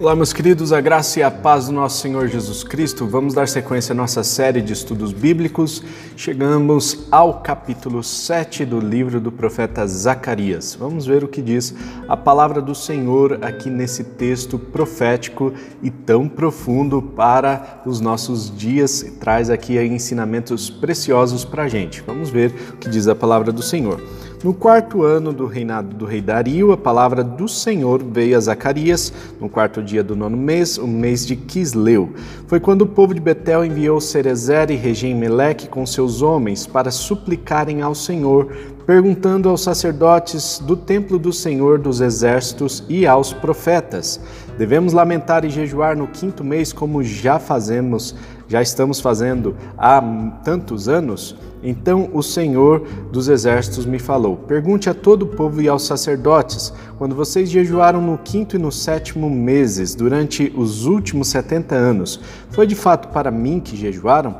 Olá, meus queridos, a graça e a paz do nosso Senhor Jesus Cristo. Vamos dar sequência à nossa série de estudos bíblicos. Chegamos ao capítulo 7 do livro do profeta Zacarias. Vamos ver o que diz a palavra do Senhor aqui nesse texto profético e tão profundo para os nossos dias. Traz aqui ensinamentos preciosos para a gente. Vamos ver o que diz a palavra do Senhor. No quarto ano do reinado do rei Dario, a palavra do Senhor veio a Zacarias, no quarto dia do nono mês, o mês de Quisleu. Foi quando o povo de Betel enviou Cerezer e Regem-Meleque com seus homens para suplicarem ao Senhor, perguntando aos sacerdotes do templo do Senhor dos exércitos e aos profetas: Devemos lamentar e jejuar no quinto mês, como já fazemos, já estamos fazendo há tantos anos? Então o Senhor dos Exércitos me falou: Pergunte a todo o povo e aos sacerdotes, quando vocês jejuaram no quinto e no sétimo meses, durante os últimos setenta anos, foi de fato para mim que jejuaram?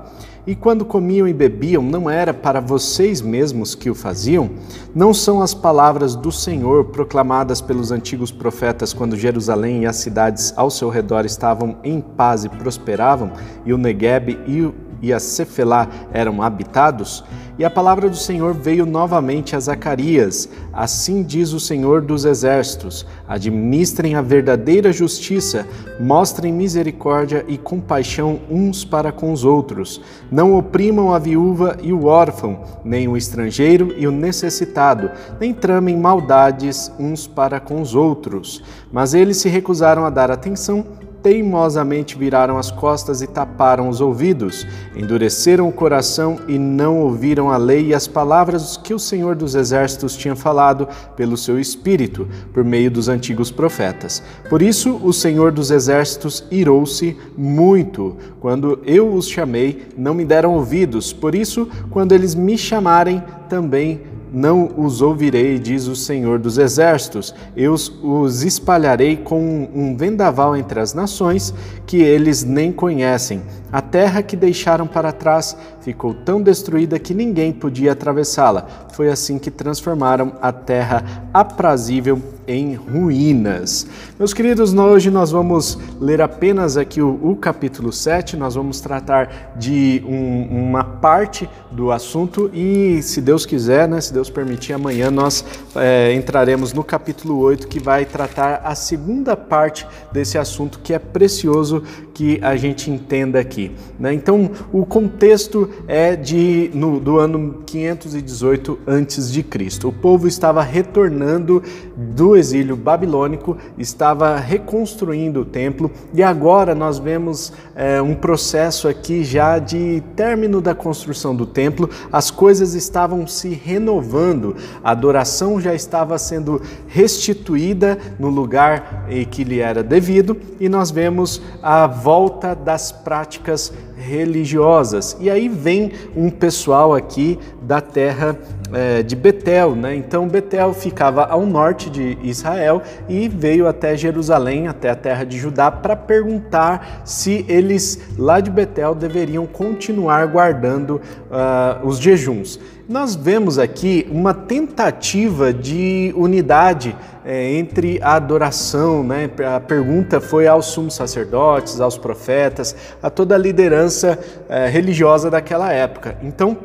E quando comiam e bebiam, não era para vocês mesmos que o faziam? Não são as palavras do Senhor proclamadas pelos antigos profetas quando Jerusalém e as cidades ao seu redor estavam em paz e prosperavam, e o Negueb e o e a Cefelá eram habitados? E a palavra do Senhor veio novamente a Zacarias. Assim diz o Senhor dos Exércitos: administrem a verdadeira justiça, mostrem misericórdia e compaixão uns para com os outros. Não oprimam a viúva e o órfão, nem o estrangeiro e o necessitado, nem tramem maldades uns para com os outros. Mas eles se recusaram a dar atenção teimosamente viraram as costas e taparam os ouvidos, endureceram o coração e não ouviram a lei e as palavras que o Senhor dos Exércitos tinha falado pelo seu Espírito, por meio dos antigos profetas. Por isso, o Senhor dos Exércitos irou-se muito. Quando eu os chamei, não me deram ouvidos. Por isso, quando eles me chamarem, também não os ouvirei, diz o Senhor dos Exércitos. Eu os espalharei com um vendaval entre as nações que eles nem conhecem. A terra que deixaram para trás ficou tão destruída que ninguém podia atravessá-la. Foi assim que transformaram a terra aprazível em ruínas. Meus queridos, hoje nós vamos ler apenas aqui o, o capítulo 7, nós vamos tratar de um, uma parte do assunto e, se Deus quiser, né, se Deus permitir, amanhã nós é, entraremos no capítulo 8, que vai tratar a segunda parte desse assunto que é precioso que a gente entenda aqui. Né? Então, o contexto é de no, do ano 518 a.C. O povo estava retornando do exílio babilônico, estava reconstruindo o templo e agora nós vemos é, um processo aqui já de término da construção do templo. As coisas estavam se renovando, a adoração já estava sendo restituída no lugar em que lhe era devido e nós vemos a volta volta das práticas religiosas. E aí vem um pessoal aqui da terra é, de Betel, né? Então Betel ficava ao norte de Israel e veio até Jerusalém, até a terra de Judá, para perguntar se eles lá de Betel deveriam continuar guardando uh, os jejuns. Nós vemos aqui uma tentativa de unidade é, entre a adoração, né? a pergunta foi aos sumos sacerdotes, aos profetas, a toda a liderança é, religiosa daquela época. Então,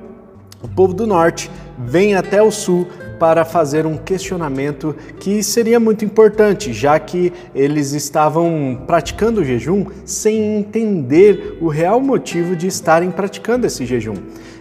o povo do norte vem até o sul para fazer um questionamento que seria muito importante, já que eles estavam praticando o jejum sem entender o real motivo de estarem praticando esse jejum.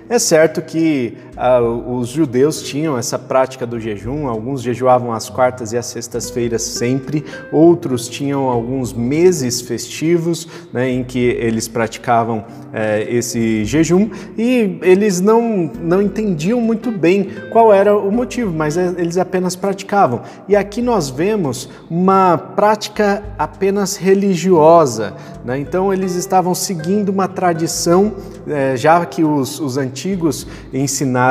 É certo que ah, os judeus tinham essa prática do jejum, alguns jejuavam às quartas e às sextas-feiras sempre, outros tinham alguns meses festivos né, em que eles praticavam eh, esse jejum e eles não, não entendiam muito bem qual era o motivo, mas eh, eles apenas praticavam. E aqui nós vemos uma prática apenas religiosa, né? então eles estavam seguindo uma tradição, eh, já que os, os antigos ensinaram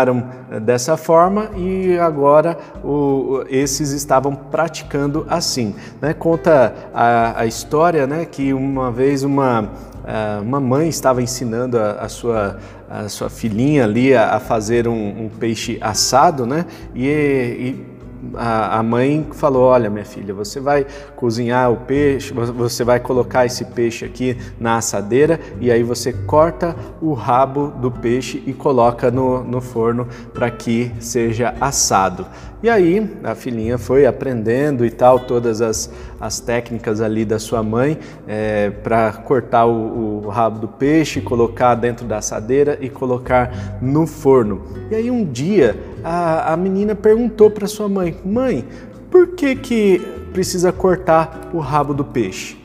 eh, dessa forma e agora o, esses estavam praticando assim. Né? Conta a, a história né, que uma vez uma, eh, uma mãe estava ensinando a, a sua, a sua filhinha ali a, a fazer um, um, peixe assado né? e, e a, a mãe falou: Olha, minha filha, você vai cozinhar o peixe, você vai colocar esse peixe aqui na assadeira e aí você corta o rabo do peixe e coloca no, no forno para que seja assado. E aí a filhinha foi aprendendo e tal, todas as, as técnicas ali da sua mãe é, para cortar o, o, rabo do peixe, colocar dentro da assadeira e colocar no forno. E aí um dia a, a menina perguntou para sua mãe: Mãe, por que, que precisa cortar o rabo do peixe?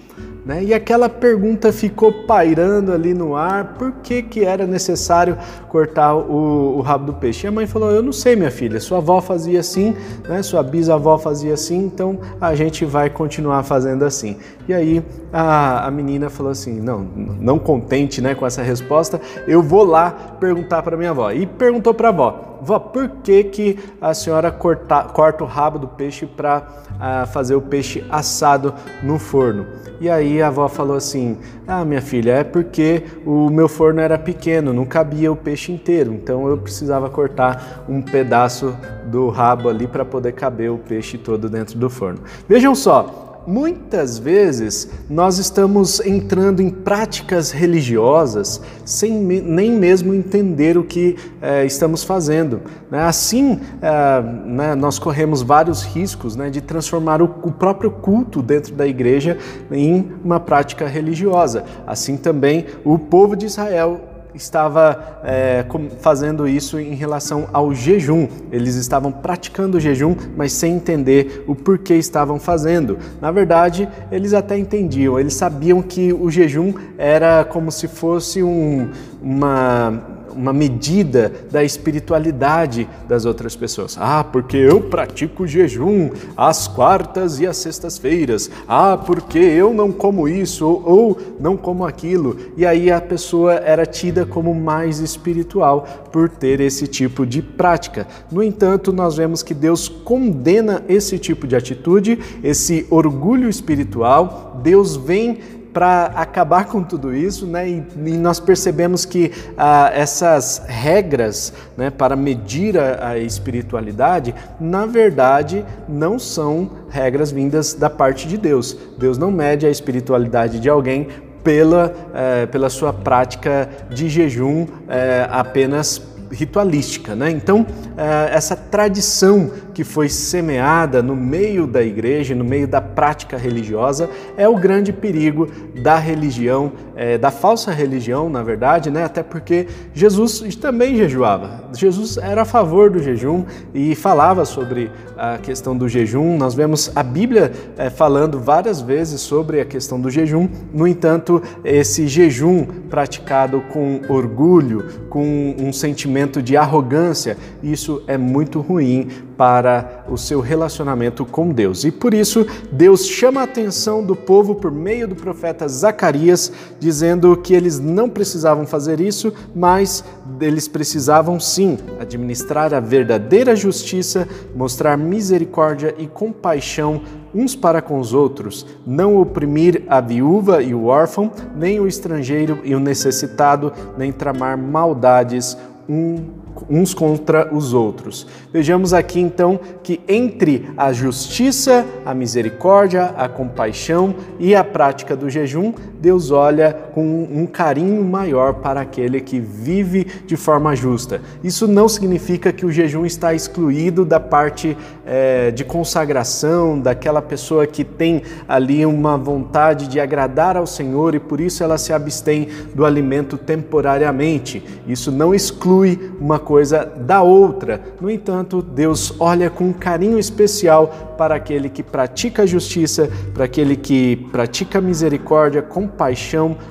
Né? E aquela pergunta ficou pairando ali no ar, por que, que era necessário cortar o, o, rabo do peixe? E a mãe falou, eu não sei minha filha, sua avó fazia assim, né? sua bisavó fazia assim, então a gente vai continuar fazendo assim. E aí a, a menina falou assim, não, não contente né, com essa resposta, eu vou lá perguntar para minha avó. E perguntou para a avó, vó, por que, que a senhora corta, corta o rabo do peixe para uh, fazer o peixe assado no forno? E aí a avó falou assim: Ah, minha filha, é porque o meu forno era pequeno, não cabia o peixe inteiro, então eu precisava cortar um pedaço do rabo ali para poder caber o peixe todo dentro do forno. Vejam só, Muitas vezes nós estamos entrando em práticas religiosas sem nem mesmo entender o que eh, estamos fazendo. Né? Assim, eh, né, nós corremos vários riscos né, de transformar o, o próprio culto dentro da igreja em uma prática religiosa. Assim também o povo de Israel estava é, fazendo isso em relação ao jejum. Eles estavam praticando o jejum, mas sem entender o porquê estavam fazendo. Na verdade, eles até entendiam, eles sabiam que o jejum era como se fosse um, uma uma medida da espiritualidade das outras pessoas. Ah, porque eu pratico jejum às quartas e às sextas-feiras. Ah, porque eu não como isso ou, não como aquilo. E aí a pessoa era tida como mais espiritual por ter esse tipo de prática. No entanto, nós vemos que Deus condena esse tipo de atitude, esse orgulho espiritual. Deus vem para acabar com tudo isso, né? E, e nós percebemos que ah, essas regras, né, para medir a, a, espiritualidade, na verdade, não são regras vindas da parte de Deus. Deus não mede a espiritualidade de alguém pela, eh, pela sua prática de jejum eh, apenas ritualística, né? Então, eh, essa tradição que foi semeada no meio da igreja, no meio da prática religiosa, é o grande perigo da religião, é, da falsa religião, na verdade, né? até porque Jesus também jejuava. Jesus era a favor do jejum e falava sobre a questão do jejum. Nós vemos a Bíblia é, falando várias vezes sobre a questão do jejum, no entanto, esse jejum praticado com orgulho, com um sentimento de arrogância, isso é muito ruim para o seu relacionamento com Deus. E por isso, Deus chama a atenção do povo por meio do profeta Zacarias, dizendo que eles não precisavam fazer isso, mas eles precisavam sim administrar a verdadeira justiça, mostrar misericórdia e compaixão uns para com os outros, não oprimir a viúva e o órfão, nem o estrangeiro e o necessitado, nem tramar maldades um uns contra os outros. Vejamos aqui então que entre a justiça, a misericórdia, a compaixão e a prática do jejum, Deus olha com um carinho maior para aquele que vive de forma justa. Isso não significa que o jejum está excluído da parte é, de consagração, daquela pessoa que tem ali uma vontade de agradar ao Senhor e por isso ela se abstém do alimento temporariamente. Isso não exclui uma coisa da outra. No entanto, Deus olha com um carinho especial para aquele que pratica justiça, para aquele que pratica misericórdia, compaixão,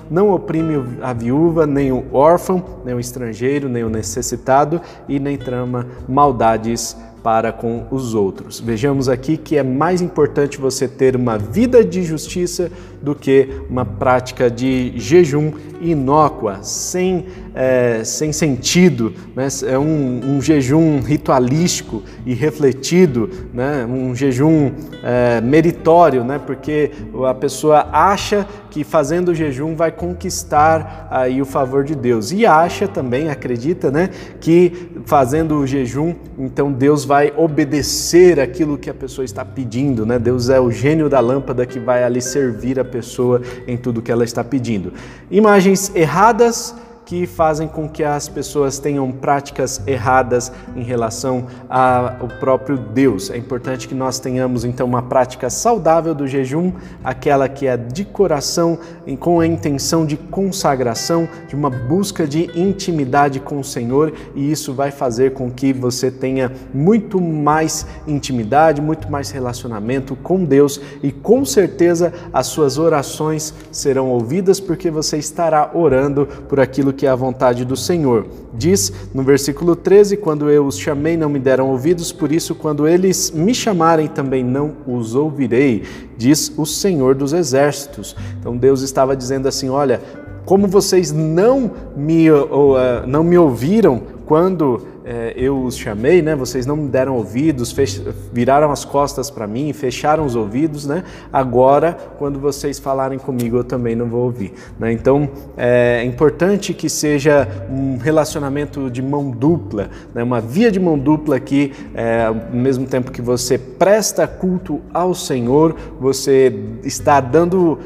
não oprime a viúva, nem o órfão, nem o estrangeiro, nem o necessitado e nem trama maldades para com os outros. Vejamos aqui que é mais importante você ter uma vida de justiça do que uma prática de jejum inócua, sem, é, sem sentido, né? é um, um, jejum ritualístico e refletido, né? um jejum é, meritório, né? porque a pessoa acha que fazendo o jejum vai conquistar aí o favor de Deus e acha também, acredita, né? que fazendo o jejum, então Deus vai obedecer aquilo que a pessoa está pedindo, né? Deus é o gênio da lâmpada que vai ali servir a pessoa em tudo que ela está pedindo. Imagens erradas que fazem com que as pessoas tenham práticas erradas em relação ao próprio Deus. É importante que nós tenhamos então uma prática saudável do jejum, aquela que é de coração, com a intenção de consagração, de uma busca de intimidade com o Senhor, e isso vai fazer com que você tenha muito mais intimidade, muito mais relacionamento com Deus e com certeza as suas orações serão ouvidas porque você estará orando por aquilo que é a vontade do Senhor. Diz no versículo 13: Quando eu os chamei, não me deram ouvidos, por isso, quando eles me chamarem, também não os ouvirei, diz o Senhor dos Exércitos. Então Deus estava dizendo assim: Olha, como vocês não me, uh, não me ouviram quando é, eu os chamei, né? Vocês não me deram ouvidos, fech... viraram as costas para mim, fecharam os ouvidos, né? Agora, quando vocês falarem comigo, eu também não vou ouvir. Né? Então, é importante que seja um relacionamento de mão dupla, né? uma via de mão dupla que, é, ao mesmo tempo que você presta culto ao Senhor, você está dando uh,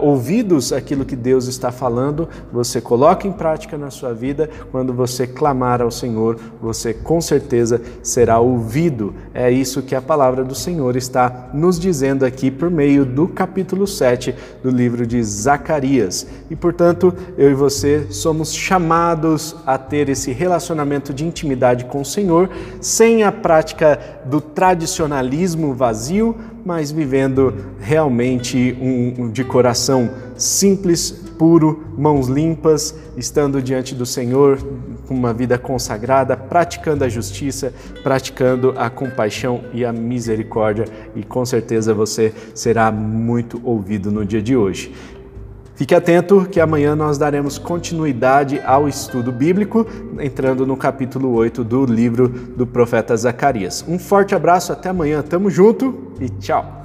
ouvidos àquilo que Deus está falando, você coloca em prática na sua vida quando você clamar ao Senhor você com certeza será ouvido. É isso que a palavra do Senhor está nos dizendo aqui por meio do capítulo 7 do livro de Zacarias. E portanto, eu e você somos chamados a ter esse relacionamento de intimidade com o Senhor, sem a prática do tradicionalismo vazio, mas vivendo realmente um, de coração simples, puro, mãos limpas, estando diante do Senhor com uma vida consagrada, praticando a justiça, praticando a compaixão e a misericórdia, e com certeza você será muito ouvido no dia de hoje. Fique atento que amanhã nós daremos continuidade ao estudo bíblico, entrando no capítulo 8 do livro do profeta Zacarias. Um forte abraço, até amanhã, tamo junto e tchau!